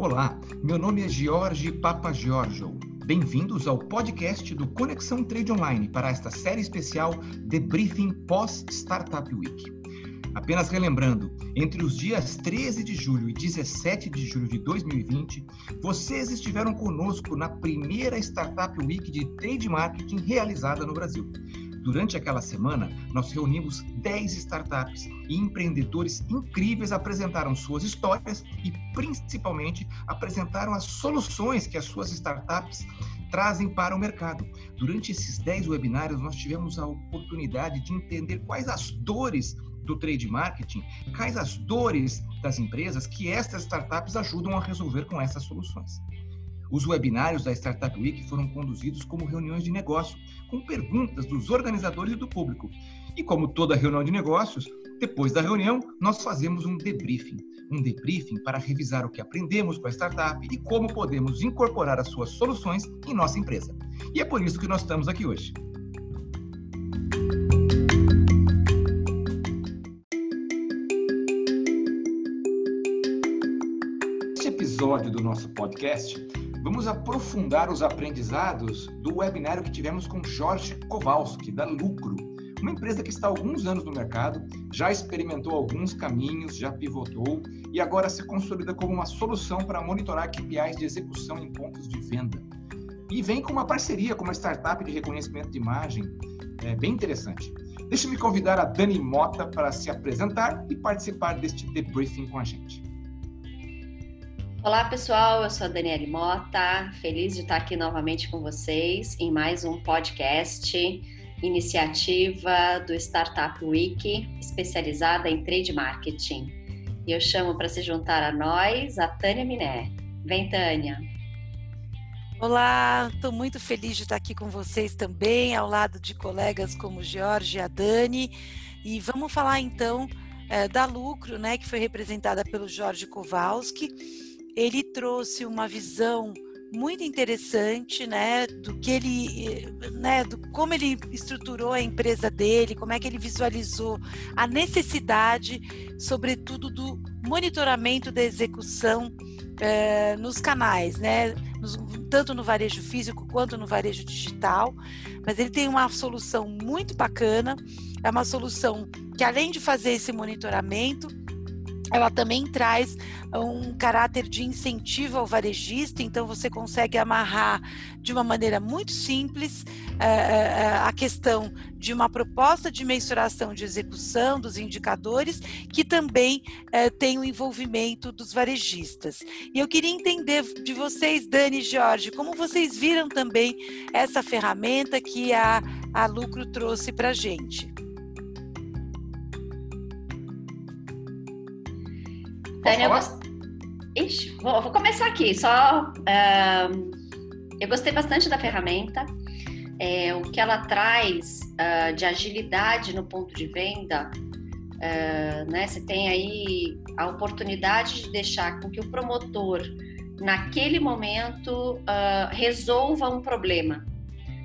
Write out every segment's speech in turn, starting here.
Olá, meu nome é Jorge Papa Giorgio. Bem-vindos ao podcast do Conexão Trade Online para esta série especial Debriefing pós Startup Week. Apenas relembrando, entre os dias 13 de julho e 17 de julho de 2020, vocês estiveram conosco na primeira Startup Week de Trade Marketing realizada no Brasil. Durante aquela semana, nós reunimos 10 startups e empreendedores incríveis apresentaram suas histórias e, principalmente, apresentaram as soluções que as suas startups trazem para o mercado. Durante esses 10 webinários, nós tivemos a oportunidade de entender quais as dores do trade marketing, quais as dores das empresas que estas startups ajudam a resolver com essas soluções. Os webinários da Startup Week foram conduzidos como reuniões de negócio, com perguntas dos organizadores e do público. E como toda reunião de negócios, depois da reunião, nós fazemos um debriefing. Um debriefing para revisar o que aprendemos com a startup e como podemos incorporar as suas soluções em nossa empresa. E é por isso que nós estamos aqui hoje. Neste episódio do nosso podcast, Vamos aprofundar os aprendizados do webinário que tivemos com Jorge Kowalski, da Lucro, uma empresa que está há alguns anos no mercado, já experimentou alguns caminhos, já pivotou e agora se consolida como uma solução para monitorar KPIs de execução em pontos de venda. E vem com uma parceria com uma startup de reconhecimento de imagem é, bem interessante. Deixe-me convidar a Dani Mota para se apresentar e participar deste debriefing com a gente. Olá pessoal, eu sou a Daniele Mota, feliz de estar aqui novamente com vocês em mais um podcast, iniciativa do Startup Week, especializada em trade marketing. E eu chamo para se juntar a nós a Tânia Miné. Vem, Tânia. Olá, estou muito feliz de estar aqui com vocês também, ao lado de colegas como Jorge e a Dani. E vamos falar então é, da Lucro, né, que foi representada pelo Jorge Kowalski ele trouxe uma visão muito interessante, né, do que ele, né, do como ele estruturou a empresa dele, como é que ele visualizou a necessidade, sobretudo do monitoramento da execução eh, nos canais, né, nos, tanto no varejo físico quanto no varejo digital. Mas ele tem uma solução muito bacana, é uma solução que além de fazer esse monitoramento, ela também traz um caráter de incentivo ao varejista, então você consegue amarrar de uma maneira muito simples uh, a questão de uma proposta de mensuração de execução dos indicadores, que também uh, tem o envolvimento dos varejistas. E eu queria entender de vocês, Dani e Jorge, como vocês viram também essa ferramenta que a, a Lucro trouxe para a gente. Tânia, eu, gost... Ixi, vou, vou, começar aqui. Só uh, eu gostei bastante da ferramenta. É, o que ela traz uh, de agilidade no ponto de venda, uh, né? Você tem aí a oportunidade de deixar com que o promotor, naquele momento, resolva um problema,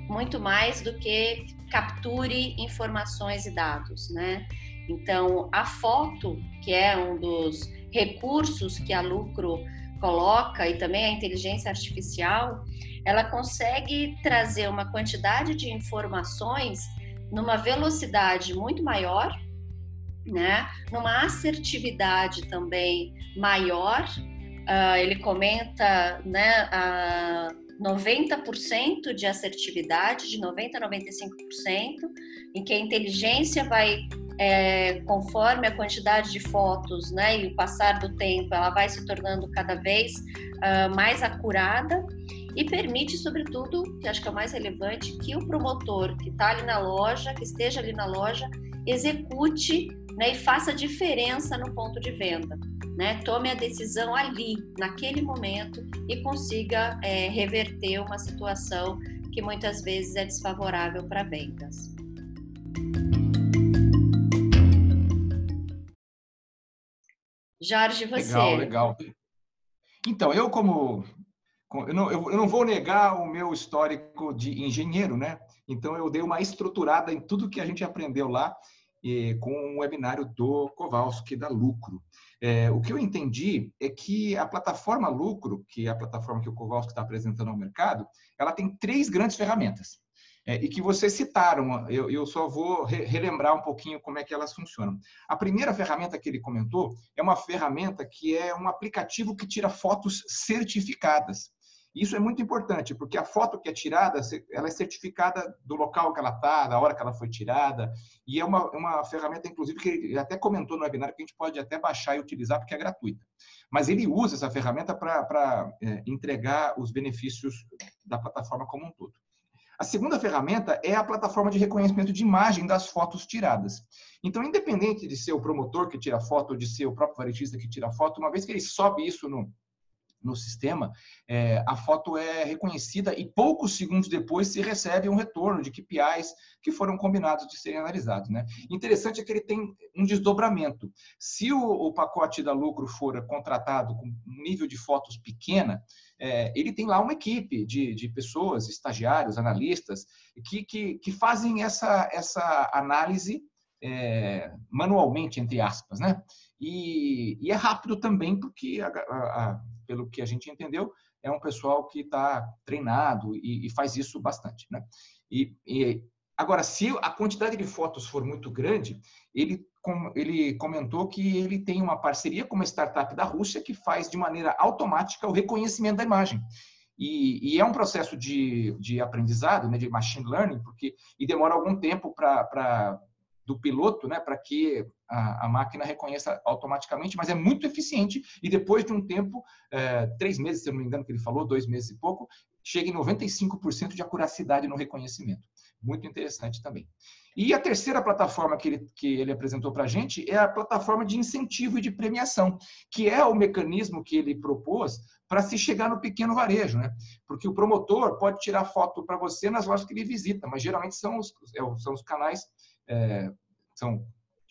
muito mais do que capture informações e dados, né? Então, a foto, que é um dos recursos que a Lucro coloca e também a inteligência artificial, ela consegue trazer uma quantidade de informações numa velocidade muito maior, né? Numa assertividade também maior. Uh, ele comenta, né? Uh, 90% de assertividade, de 90 a 95%, em que a inteligência vai é, conforme a quantidade de fotos né, e o passar do tempo, ela vai se tornando cada vez uh, mais acurada e permite, sobretudo, que acho que é o mais relevante, que o promotor que está ali na loja, que esteja ali na loja, execute né, e faça diferença no ponto de venda. Né? Tome a decisão ali, naquele momento, e consiga é, reverter uma situação que muitas vezes é desfavorável para vendas. Jorge, você. Legal, legal. Então, eu como... Eu não, eu não vou negar o meu histórico de engenheiro, né? Então, eu dei uma estruturada em tudo que a gente aprendeu lá com um webinário do Kowalski, da Lucro. É, o que eu entendi é que a plataforma Lucro, que é a plataforma que o Kowalski está apresentando ao mercado, ela tem três grandes ferramentas. É, e que vocês citaram, eu, eu só vou re relembrar um pouquinho como é que elas funcionam. A primeira ferramenta que ele comentou é uma ferramenta que é um aplicativo que tira fotos certificadas. Isso é muito importante, porque a foto que é tirada, ela é certificada do local que ela está, da hora que ela foi tirada, e é uma, uma ferramenta, inclusive, que ele até comentou no webinar, que a gente pode até baixar e utilizar, porque é gratuita. Mas ele usa essa ferramenta para é, entregar os benefícios da plataforma como um todo. A segunda ferramenta é a plataforma de reconhecimento de imagem das fotos tiradas. Então, independente de ser o promotor que tira foto ou de ser o próprio varejista que tira foto, uma vez que ele sobe isso no, no sistema, é, a foto é reconhecida e poucos segundos depois se recebe um retorno de KPIs que foram combinados de serem analisados. Né? Interessante é que ele tem um desdobramento. Se o, o pacote da lucro for contratado com um nível de fotos pequena, é, ele tem lá uma equipe de, de pessoas, estagiários, analistas, que, que, que fazem essa, essa análise é, manualmente, entre aspas, né? E, e, é rápido também, porque, a, a, a, pelo que a gente entendeu, é um pessoal que está treinado e, e, faz isso bastante, né? E, e, agora, se a quantidade de fotos for muito grande, ele, com, ele comentou que ele tem uma parceria com uma startup da Rússia que faz de maneira automática o reconhecimento da imagem. E, e, é um processo de, de aprendizado, né, de machine learning, porque e demora algum tempo para do piloto, né, para que a, a, máquina reconheça automaticamente, mas é muito eficiente e depois de um tempo, é, três meses, se eu não me engano que ele falou, dois meses e pouco, chega em 95% de acuracidade no reconhecimento. Muito interessante também. E a terceira plataforma que ele, que ele apresentou para a gente é a plataforma de incentivo e de premiação, que é o mecanismo que ele propôs para se chegar no pequeno varejo, né? Porque o promotor pode tirar foto para você nas lojas que ele visita, mas geralmente são os, é são os canais é, são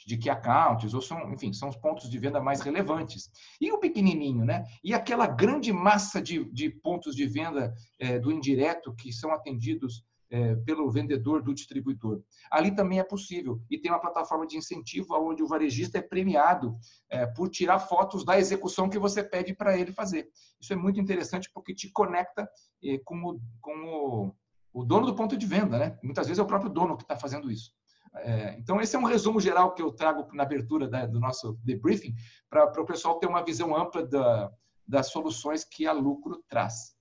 de key accounts, ou são, enfim, são os pontos de venda mais relevantes. E o pequenininho, né? E aquela grande massa de, de pontos de venda é, do indireto que são atendidos é, pelo vendedor do distribuidor. Ali também é possível. E tem uma plataforma de incentivo onde o varejista é premiado é, por tirar fotos da execução que você pede para ele fazer. Isso é muito interessante porque te conecta é, com, o, com o, o dono do ponto de venda, né? Muitas vezes é o próprio dono que está fazendo isso. É, então, esse é um resumo geral que eu trago na abertura da, do nosso debriefing, para o pessoal ter uma visão ampla da, das soluções que a Lucro traz.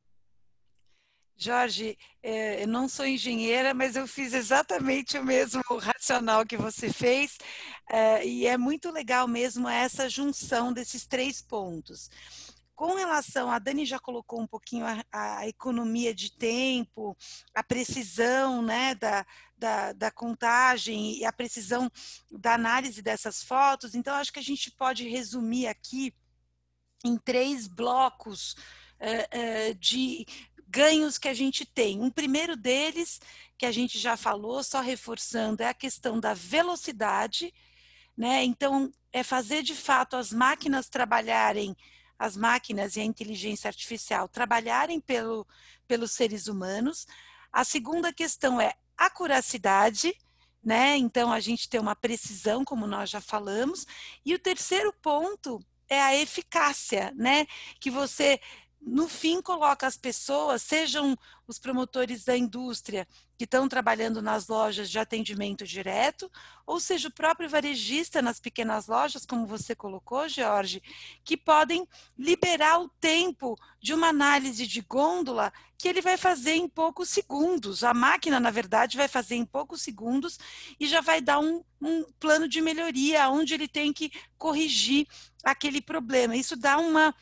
Jorge, é, eu não sou engenheira, mas eu fiz exatamente o mesmo racional que você fez, é, e é muito legal mesmo essa junção desses três pontos. Com relação, a Dani já colocou um pouquinho a, a economia de tempo, a precisão né, da, da, da, contagem e a precisão da análise dessas fotos. Então, acho que a gente pode resumir aqui em três blocos é, é, de ganhos que a gente tem. Um primeiro deles, que a gente já falou, só reforçando, é a questão da velocidade. Né? Então, é fazer de fato as máquinas trabalharem as máquinas e a inteligência artificial trabalharem pelo, pelos seres humanos. A segunda questão é a curacidade, né? Então a gente tem uma precisão, como nós já falamos. E o terceiro ponto é a eficácia, né? Que você no fim coloca as pessoas, sejam os promotores da indústria que estão trabalhando nas lojas de atendimento direto, ou seja, o próprio varejista nas pequenas lojas, como você colocou, Jorge, que podem liberar o tempo de uma análise de gôndola que ele vai fazer em poucos segundos. A máquina, na verdade, vai fazer em poucos segundos e já vai dar um, um plano de melhoria onde ele tem que corrigir aquele problema. Isso dá uma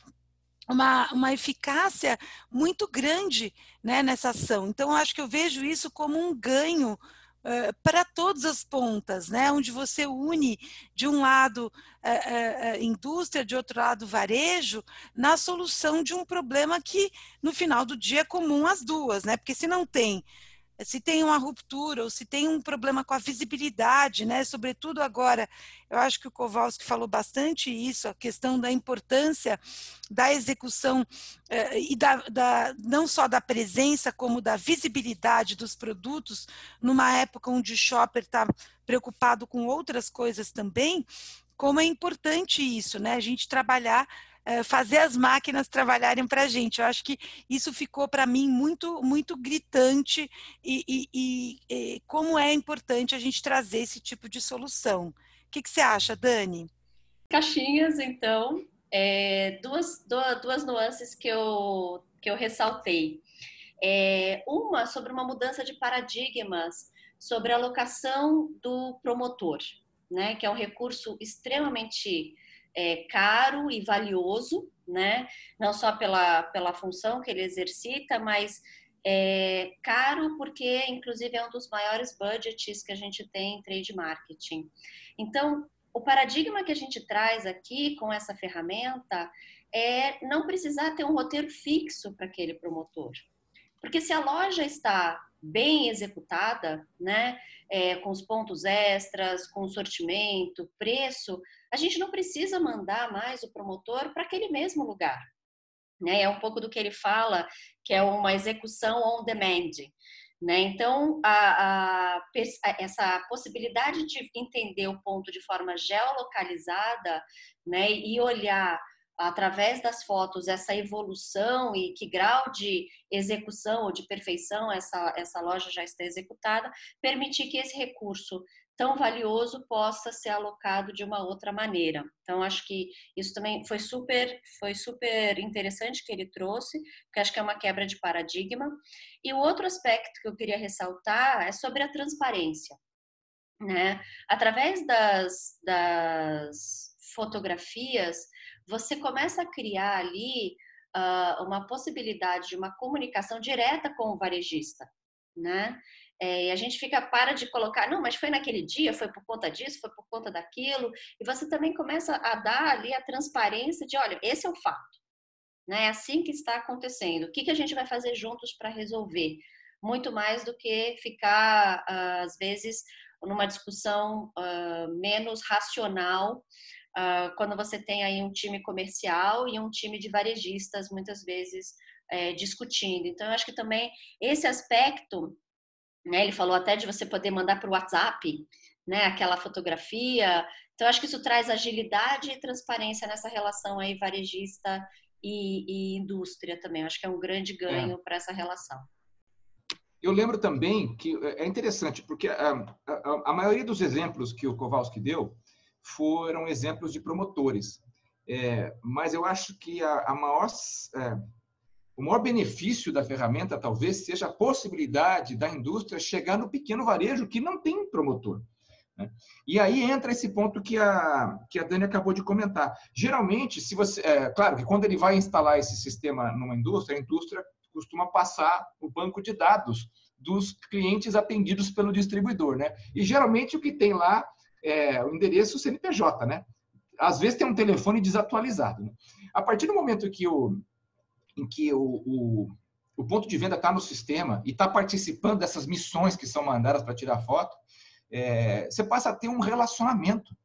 uma, uma eficácia muito grande né, nessa ação. Então, acho que eu vejo isso como um ganho uh, para todas as pontas, né, onde você une, de um lado, uh, uh, indústria, de outro lado, varejo, na solução de um problema que, no final do dia, é comum às duas, né, porque se não tem se tem uma ruptura ou se tem um problema com a visibilidade, né? Sobretudo agora, eu acho que o Kowalski falou bastante isso, a questão da importância da execução eh, e da, da, não só da presença, como da visibilidade dos produtos, numa época onde o shopper está preocupado com outras coisas também, como é importante isso, né? A gente trabalhar eh, fazer as máquinas trabalharem para a gente. Eu acho que isso ficou para mim muito, muito gritante e, e, e, e, como é importante a gente trazer esse tipo de solução. O que, que você acha, Dani? Caixinhas, então, é, duas, duas, duas nuances que eu, que eu ressaltei. É, uma sobre uma mudança de paradigmas sobre a alocação do promotor, né, que é um recurso extremamente é, caro e valioso, né? Não só pela, pela função que ele exercita, mas é caro porque, inclusive, é um dos maiores budgets que a gente tem em trade marketing. Então, o paradigma que a gente traz aqui com essa ferramenta é não precisar ter um roteiro fixo para aquele promotor. Porque se a loja está bem executada, né, é, com os pontos extras, com sortimento, preço, a gente não precisa mandar mais o promotor para aquele mesmo lugar. Né? É um pouco do que ele fala, que é uma execução on demand. Né? Então, a, a, essa possibilidade de entender o ponto de forma geolocalizada né, e olhar através das fotos essa evolução e que grau de execução ou de perfeição essa, essa loja já está executada, permitir que esse recurso tão valioso possa ser alocado de uma outra maneira. Então acho que isso também foi super foi super interessante que ele trouxe, porque acho que é uma quebra de paradigma. E o outro aspecto que eu queria ressaltar é sobre a transparência, né? Através das, das fotografias, você começa a criar ali uh, uma possibilidade de uma comunicação direta com o varejista, né? É, e a gente fica para de colocar, não, mas foi naquele dia, foi por conta disso, foi por conta daquilo, e você também começa a dar ali a transparência de, olha, esse é o fato, né? É assim que está acontecendo. O que, que a gente vai fazer juntos para resolver? Muito mais do que ficar, uh, às vezes, numa discussão uh, menos racional, uh, quando você tem aí um time comercial e um time de varejistas, muitas vezes, é, discutindo. Então, eu acho que também esse aspecto né? Ele falou até de você poder mandar para o WhatsApp, né? Aquela fotografia. Então, acho que isso traz agilidade e transparência nessa relação aí varejista e, e indústria também. Acho que é um grande ganho é. para essa relação. Eu lembro também que é interessante, porque a, a, a, maioria dos exemplos que o Kowalski deu foram exemplos de promotores. É, mas eu acho que a, a maior é, o maior benefício da ferramenta talvez seja a possibilidade da indústria chegar no pequeno varejo que não tem promotor. Né? E aí entra esse ponto que a, que a Dani acabou de comentar. Geralmente, se você. É, claro que quando ele vai instalar esse sistema numa indústria, a indústria costuma passar o banco de dados dos clientes atendidos pelo distribuidor. Né? E geralmente o que tem lá é o endereço CNPJ. Né? Às vezes tem um telefone desatualizado. Né? A partir do momento que o, em que o, o, o ponto de venda está no sistema e está participando dessas missões que são mandadas para tirar foto, é, você passa a ter um relacionamento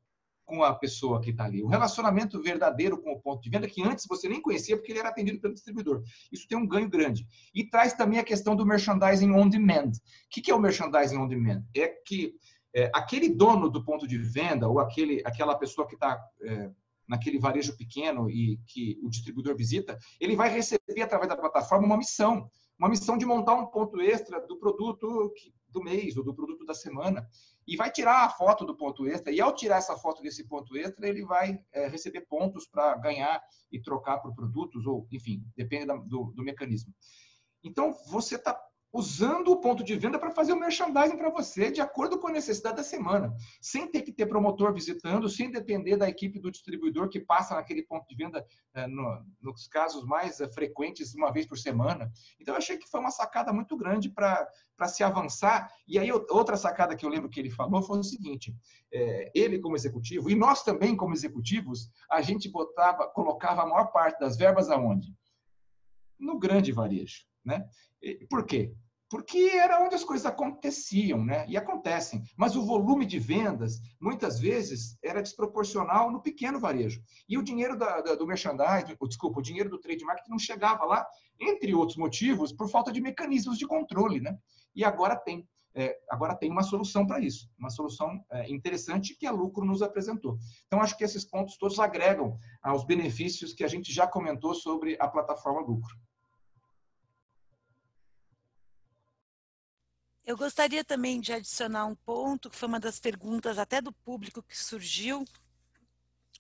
com a pessoa que está ali, um relacionamento verdadeiro com o ponto de venda que antes você nem conhecia porque ele era atendido pelo distribuidor. Isso tem um ganho grande. E traz também a questão do merchandising on demand. O que é o merchandising on demand? É que é, aquele dono do ponto de venda ou aquele, aquela pessoa que está é, naquele varejo pequeno e que o distribuidor visita, ele vai receber através da plataforma uma missão, uma missão de montar um ponto extra do produto do mês ou do produto da semana. E vai tirar a foto do ponto extra. E ao tirar essa foto desse ponto extra ele vai é, receber pontos para ganhar e trocar por produtos ou enfim depende do, do mecanismo. Então você está usando o ponto de venda para fazer o merchandising para você de acordo com a necessidade da semana, sem ter que ter promotor visitando, sem depender da equipe do distribuidor que passa naquele ponto de venda eh, no, nos casos mais eh, frequentes uma vez por semana. Então eu achei que foi uma sacada muito grande para se avançar. E aí outra sacada que eu lembro que ele falou foi o seguinte: é, ele como executivo e nós também como executivos, a gente botava, colocava a maior parte das verbas aonde? No grande varejo, né? Por quê? porque era onde as coisas aconteciam, né? E acontecem. Mas o volume de vendas, muitas vezes, era desproporcional no pequeno varejo. E o dinheiro da, da, do merchandising, desculpa, o dinheiro do trade market não chegava lá, entre outros motivos, por falta de mecanismos de controle, né? E agora tem. É, agora tem uma solução para isso, uma solução é, interessante que a Lucro nos apresentou. Então, acho que esses pontos todos agregam aos benefícios que a gente já comentou sobre a plataforma Lucro. Eu gostaria também de adicionar um ponto, que foi uma das perguntas até do público que surgiu,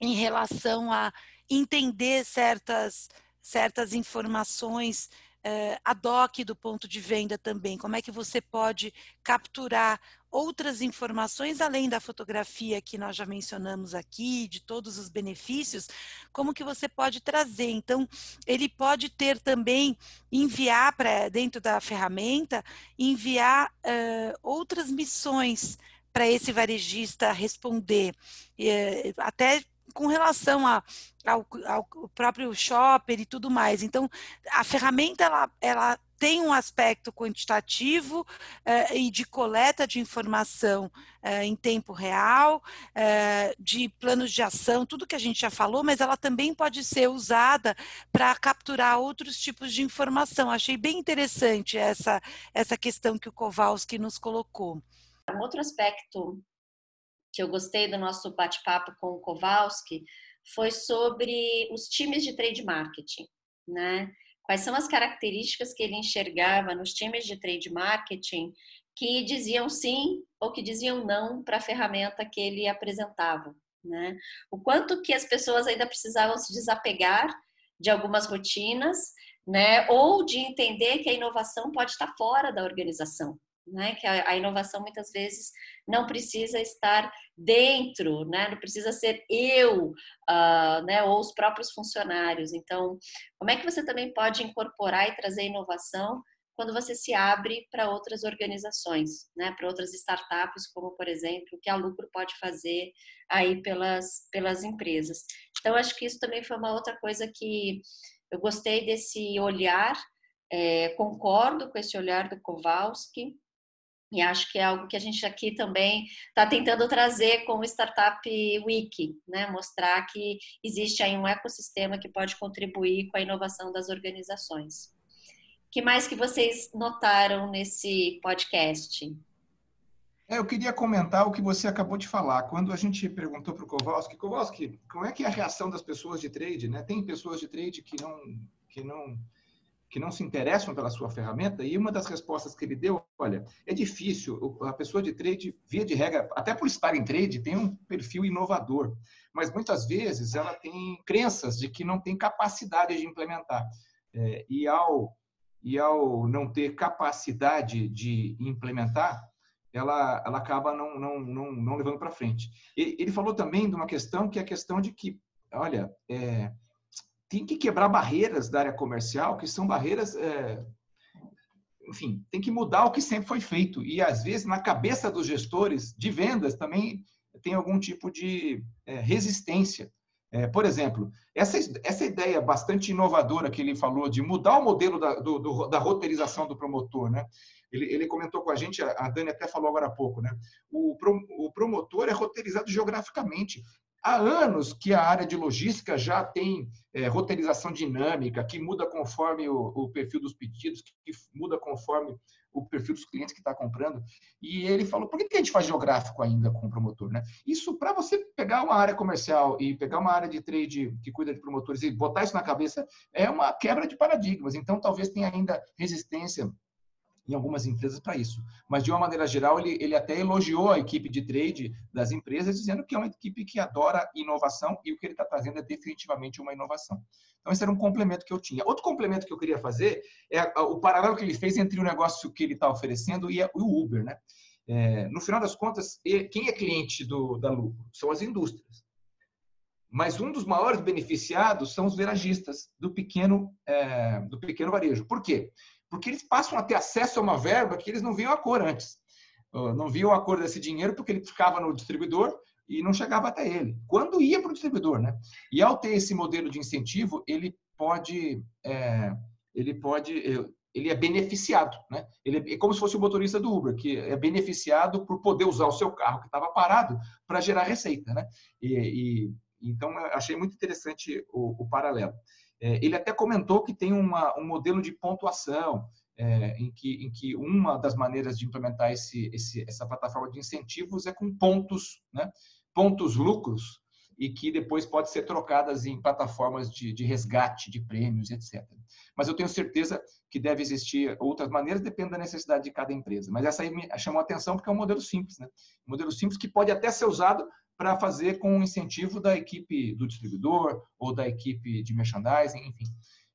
em relação a entender certas, certas informações eh, ad hoc do ponto de venda também? Como é que você pode capturar outras informações além da fotografia que nós já mencionamos aqui, de todos os benefícios? Como que você pode trazer? Então, ele pode ter também enviar para dentro da ferramenta enviar uh, outras missões para esse varejista responder, uh, até com relação a, ao, ao, próprio shopper e tudo mais. Então, a ferramenta ela, ela tem um aspecto quantitativo eh, e de coleta de informação eh, em tempo real, eh, de planos de ação, tudo que a gente já falou, mas ela também pode ser usada para capturar outros tipos de informação. Achei bem interessante essa, essa questão que o Kowalski nos colocou. Um outro aspecto que eu gostei do nosso bate-papo com o Kowalski foi sobre os times de trade marketing, né? Quais são as características que ele enxergava nos times de trade marketing que diziam sim ou que diziam não para a ferramenta que ele apresentava, né? O quanto que as pessoas ainda precisavam se desapegar de algumas rotinas, né? Ou de entender que a inovação pode estar fora da organização, né? Que a, a, inovação muitas vezes não precisa estar dentro, né? Não precisa ser eu, uh, né? Ou os próprios funcionários. Então, como é que você também pode incorporar e trazer inovação quando você se abre para outras organizações, né? Para outras startups, como por exemplo, o que a Lucro pode fazer aí pelas pelas empresas. Então, acho que isso também foi uma outra coisa que eu gostei desse olhar. É, concordo com esse olhar do Kowalski, e acho que é algo que a gente aqui também está tentando trazer com o Startup Wiki, né? mostrar que existe aí um ecossistema que pode contribuir com a inovação das organizações. O que mais que vocês notaram nesse podcast? É, eu queria comentar o que você acabou de falar. Quando a gente perguntou para o Kowalski, Kowalski, como é que é a reação das pessoas de trade? Né? Tem pessoas de trade que não, que não que não se interessam pela sua ferramenta, e uma das respostas que ele deu, olha, é difícil, a pessoa de trade, via de regra, até por estar em trade, tem um perfil inovador, mas muitas vezes ela tem crenças de que não tem capacidade de implementar. É, e, ao, e ao não ter capacidade de implementar, ela, ela acaba não, não, não, não levando para frente. Ele, ele falou também de uma questão que é a questão de que, olha, é, tem que quebrar barreiras da área comercial, que são barreiras, é, enfim, tem que mudar o que sempre foi feito. E, às vezes, na cabeça dos gestores de vendas também tem algum tipo de é, resistência. É, por exemplo, essa, essa ideia bastante inovadora que ele falou de mudar o modelo da, do, do, da roteirização do promotor, né? Ele, ele, comentou com a gente, a Dani até falou agora há pouco, né? O, o promotor é roteirizado geograficamente há anos que a área de logística já tem é, roteirização dinâmica, que muda conforme o, o perfil dos pedidos, que, que, muda conforme o perfil dos clientes que está comprando. E ele falou, por que, que a gente faz geográfico ainda com o promotor? Né? Isso, para você pegar uma área comercial e pegar uma área de trade que cuida de promotores e botar isso na cabeça, é uma quebra de paradigmas. Então, talvez tenha ainda resistência em algumas empresas para isso. Mas, de uma maneira geral, ele, ele até elogiou a equipe de trade das empresas, dizendo que é uma equipe que adora inovação e o que ele está trazendo é definitivamente uma inovação. Então, esse era um complemento que eu tinha. Outro complemento que eu queria fazer é o paralelo que ele fez entre o negócio que ele está oferecendo e o Uber. Né? É, no final das contas, quem é cliente do, da lucro? São as indústrias. Mas um dos maiores beneficiados são os verajistas do pequeno, é, do pequeno varejo. Por quê? Porque eles passam a ter acesso a uma verba que eles não viam a cor antes. Não viam a cor desse dinheiro porque ele ficava no distribuidor e não chegava até ele. Quando ia para o distribuidor, né? E ao ter esse modelo de incentivo, ele pode, é, ele pode, ele é beneficiado, né? Ele é como se fosse o motorista do Uber, que é beneficiado por poder usar o seu carro que estava parado para gerar receita, né? E, e então achei muito interessante o, o paralelo. É, ele até comentou que tem uma, um modelo de pontuação é, em, que, em que uma das maneiras de implementar esse, esse, essa plataforma de incentivos é com pontos, né? pontos lucros, e que depois pode ser trocadas em plataformas de, de resgate de prêmios, etc. Mas eu tenho certeza que deve existir outras maneiras, depende da necessidade de cada empresa. Mas essa aí me chamou a atenção porque é um modelo simples, né? Um modelo simples que pode até ser usado para fazer com o incentivo da equipe do distribuidor ou da equipe de merchandising, enfim.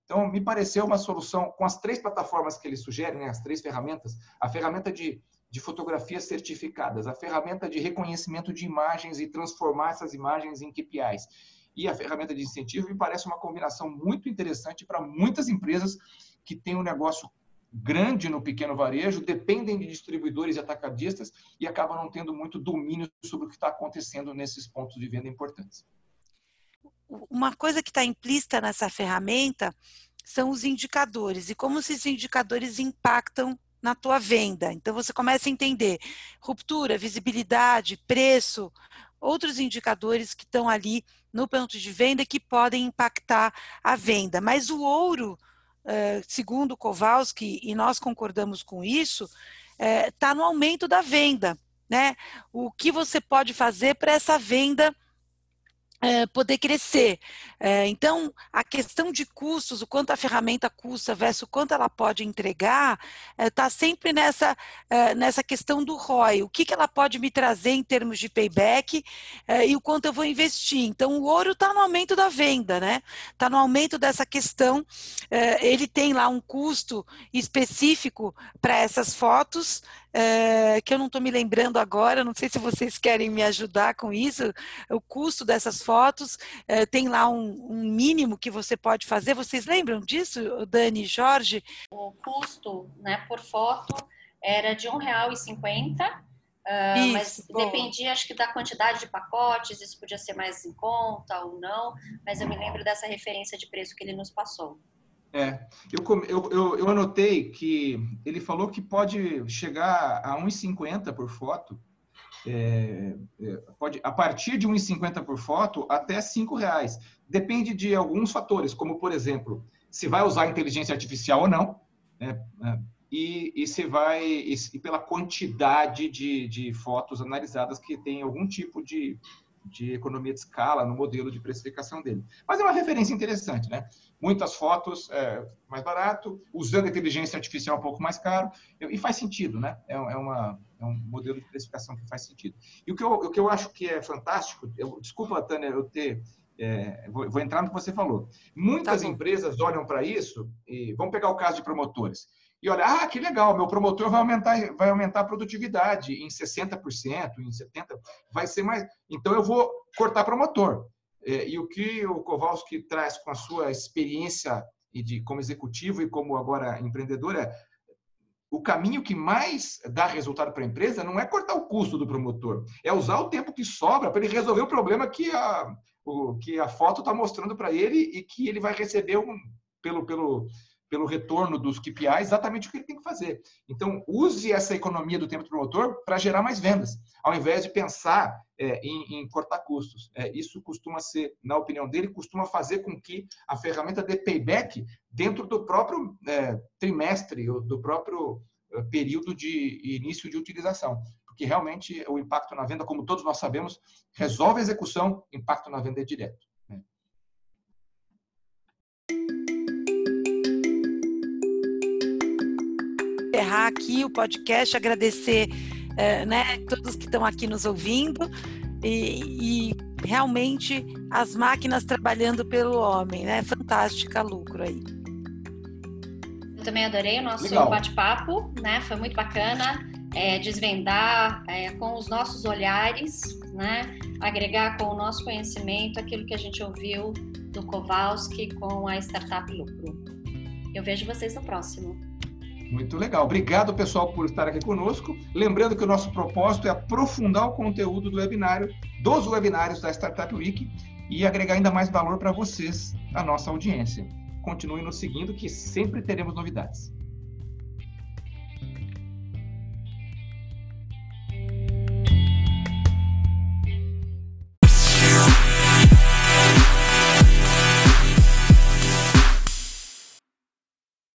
Então, me pareceu uma solução com as três plataformas que ele sugere, né, as três ferramentas, a ferramenta de, de fotografias certificadas, a ferramenta de reconhecimento de imagens e transformar essas imagens em KPIs e a ferramenta de incentivo, me parece uma combinação muito interessante para muitas empresas que têm um negócio grande no pequeno varejo, dependem de distribuidores e atacadistas e acabam não tendo muito domínio sobre o que está acontecendo nesses pontos de venda importantes. Uma coisa que está implícita nessa ferramenta são os indicadores e como esses indicadores impactam na tua venda. Então você começa a entender ruptura, visibilidade, preço, outros indicadores que estão ali no ponto de venda que podem impactar a venda. Mas o ouro eh, segundo Kowalski, e nós concordamos com isso, está eh, no aumento da venda. Né? O que você pode fazer para essa venda é, poder crescer. É, então, a questão de custos, o quanto a ferramenta custa versus o quanto ela pode entregar, está é, sempre nessa, nessa questão do ROI. O que, que ela pode me trazer em termos de payback e o quanto eu vou investir. Então, o ouro está no aumento da venda, né? Está no aumento dessa questão. ele tem lá um custo específico para essas fotos, que eu não estou me lembrando agora, não sei se vocês querem me ajudar com isso, o custo dessas fotos eh, tem lá um, um, mínimo que você pode fazer. Vocês lembram disso, Dani, Jorge? O custo né, por foto era de R$ 1,50. Uh, mas bom. dependia, acho que, da quantidade de pacotes, isso podia ser mais em conta ou não, mas eu me lembro dessa referência de preço que ele nos passou. É, eu, eu, eu anotei que ele falou que pode chegar a 1,50 por foto, é, é, pode, a partir de 1,50 por foto até R$ reais. Depende de alguns fatores, como, por exemplo, se vai usar inteligência artificial ou não, né? É, e, e se vai e, e pela quantidade de, de fotos analisadas que tem algum tipo de, de economia de escala no modelo de precificação dele. Mas é uma referência interessante, né? Muitas fotos é, mais barato, usando inteligência artificial um pouco mais caro, e faz sentido, né? É, é, uma, é um modelo de precificação que faz sentido. E o que eu, o que eu acho que é fantástico, eu, desculpa, Tânia, eu ter é, vou, vou, entrar no que você falou. Muitas tá empresas olham para isso e vamos pegar o caso de promotores e olha, ah, que legal, meu promotor vai aumentar, vai aumentar a produtividade em 60%, em 70%, vai ser mais. Então eu vou cortar promotor. É, e o que o Kowalski traz com a sua experiência de, como executivo e como agora empreendedor é o caminho que mais dá resultado para a empresa não é cortar o custo do promotor, é usar o tempo que sobra para ele resolver o problema que a, o, que a foto está mostrando para ele e que ele vai receber um, pelo, pelo, pelo retorno dos KPIs, exatamente o que ele tem que fazer. Então, use essa economia do tempo do promotor para gerar mais vendas, ao invés de pensar é, em, em, cortar custos. É, isso costuma ser, na opinião dele, costuma fazer com que a ferramenta dê payback dentro do próprio é, trimestre, ou do próprio é, período de início de utilização. Porque realmente o impacto na venda, como todos nós sabemos, resolve a execução, impacto na venda é direto. Encerrar aqui o podcast, agradecer é, né, todos que estão aqui nos ouvindo e, e, realmente as máquinas trabalhando pelo homem, né? Fantástica lucro aí. Eu também adorei o nosso bate-papo, né? Foi muito bacana é, desvendar é, com os nossos olhares, né? Agregar com o nosso conhecimento aquilo que a gente ouviu do Kowalski com a Startup Lucro. Eu vejo vocês no próximo. Muito legal. Obrigado, pessoal, por estar aqui conosco. Lembrando que o nosso propósito é aprofundar o conteúdo do webinário, dos webinários da Startup Week e agregar ainda mais valor para vocês, a nossa audiência. Continue nos seguindo, que sempre teremos novidades.